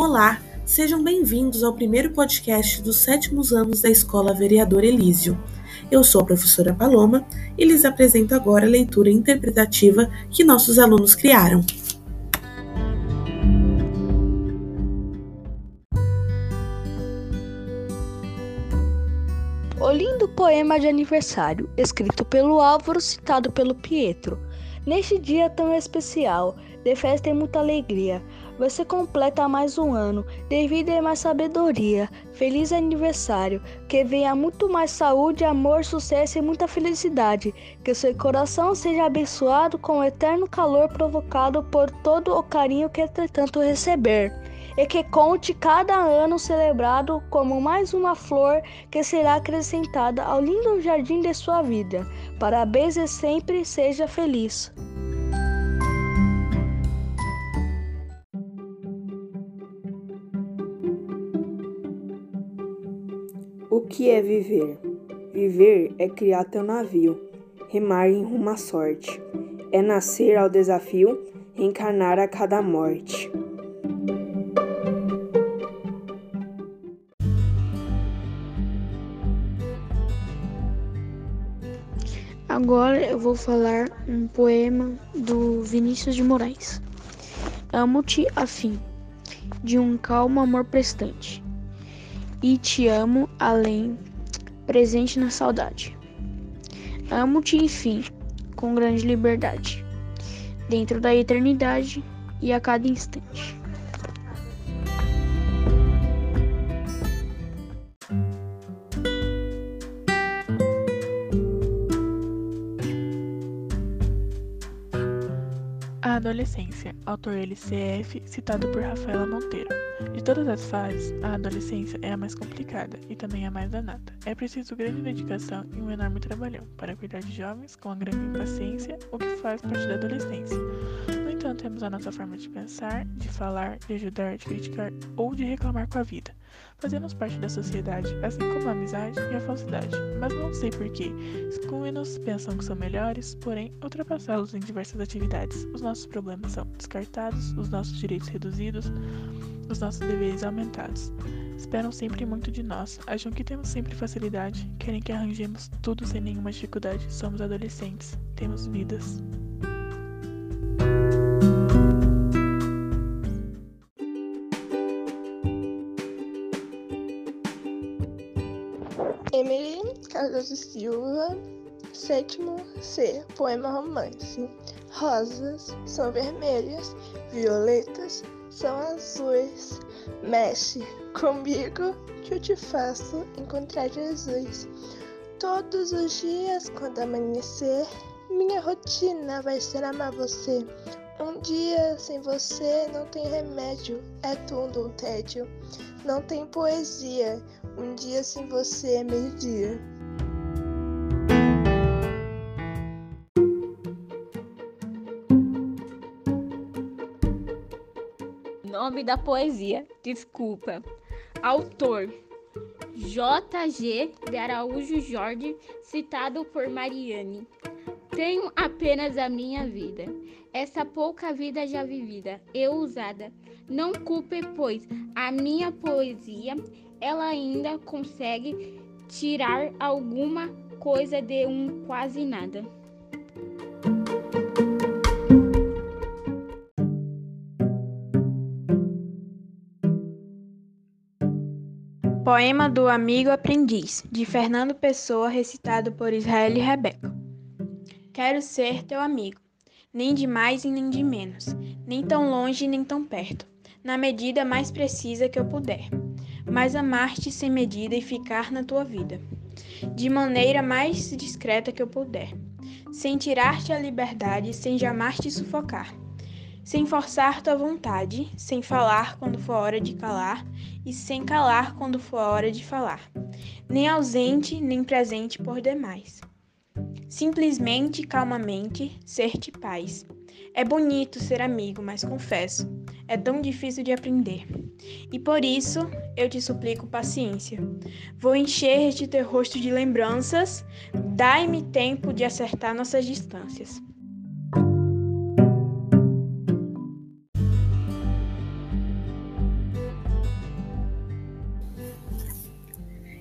Olá, sejam bem-vindos ao primeiro podcast dos sétimos anos da Escola Vereador Elísio. Eu sou a professora Paloma e lhes apresento agora a leitura interpretativa que nossos alunos criaram. O lindo poema de aniversário, escrito pelo Álvaro, citado pelo Pietro. Neste dia tão especial, de festa e muita alegria, você completa mais um ano, de vida e mais sabedoria. Feliz aniversário, que venha muito mais saúde, amor, sucesso e muita felicidade. Que seu coração seja abençoado com o eterno calor provocado por todo o carinho que entretanto receber e que conte cada ano celebrado como mais uma flor que será acrescentada ao lindo jardim de sua vida. Parabéns e sempre seja feliz. O que é viver? Viver é criar teu navio, remar em rumo à sorte. É nascer ao desafio, encarnar a cada morte. Agora eu vou falar um poema do Vinícius de Moraes. Amo-te afim, de um calmo amor prestante e te amo além, presente na saudade. Amo-te, enfim, com grande liberdade, dentro da eternidade e a cada instante. Adolescência, autor LCF, citado por Rafaela Monteiro. De todas as fases, a adolescência é a mais complicada e também a mais danada. É preciso grande dedicação e um enorme trabalhão para cuidar de jovens com a grande impaciência, o que faz parte da adolescência. No entanto, temos a nossa forma de pensar, de falar, de ajudar, de criticar ou de reclamar com a vida. Fazemos parte da sociedade, assim como a amizade e a falsidade, mas não sei porquê. Excluem-nos, pensam que são melhores, porém, ultrapassá-los em diversas atividades. Os nossos problemas são descartados, os nossos direitos reduzidos, os nossos deveres aumentados. Esperam sempre muito de nós, acham que temos sempre facilidade, querem que arranjemos tudo sem nenhuma dificuldade. Somos adolescentes, temos vidas. Emily Cardoso Silva, sétimo C, poema romance. Rosas são vermelhas, violetas são azuis. Mexe comigo que eu te faço encontrar Jesus. Todos os dias, quando amanhecer, minha rotina vai ser amar você. Um dia sem você não tem remédio, é tudo um tédio. Não tem poesia, um dia sem você é meio-dia. Nome da poesia, desculpa. Autor J.G. de Araújo Jorge, citado por Mariane. Tenho apenas a minha vida, essa pouca vida já vivida, eu usada. Não culpe, pois a minha poesia, ela ainda consegue tirar alguma coisa de um quase nada. Poema do Amigo Aprendiz, de Fernando Pessoa, recitado por Israel e Rebeca. Quero ser teu amigo, nem de mais e nem de menos, nem tão longe nem tão perto, na medida mais precisa que eu puder, mas amar-te sem medida e ficar na tua vida, de maneira mais discreta que eu puder, sem tirar-te a liberdade, sem jamais te sufocar sem forçar tua vontade, sem falar quando for hora de calar e sem calar quando for hora de falar, nem ausente nem presente por demais. Simplesmente, calmamente, ser-te paz. É bonito ser amigo, mas confesso, é tão difícil de aprender. E por isso eu te suplico paciência. Vou encher de teu rosto de lembranças, dai-me tempo de acertar nossas distâncias.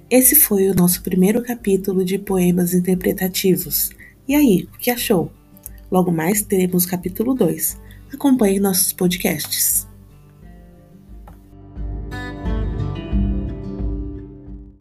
Esse foi o nosso primeiro capítulo de poemas interpretativos. E aí, o que achou? Logo mais teremos capítulo 2. Acompanhe nossos podcasts.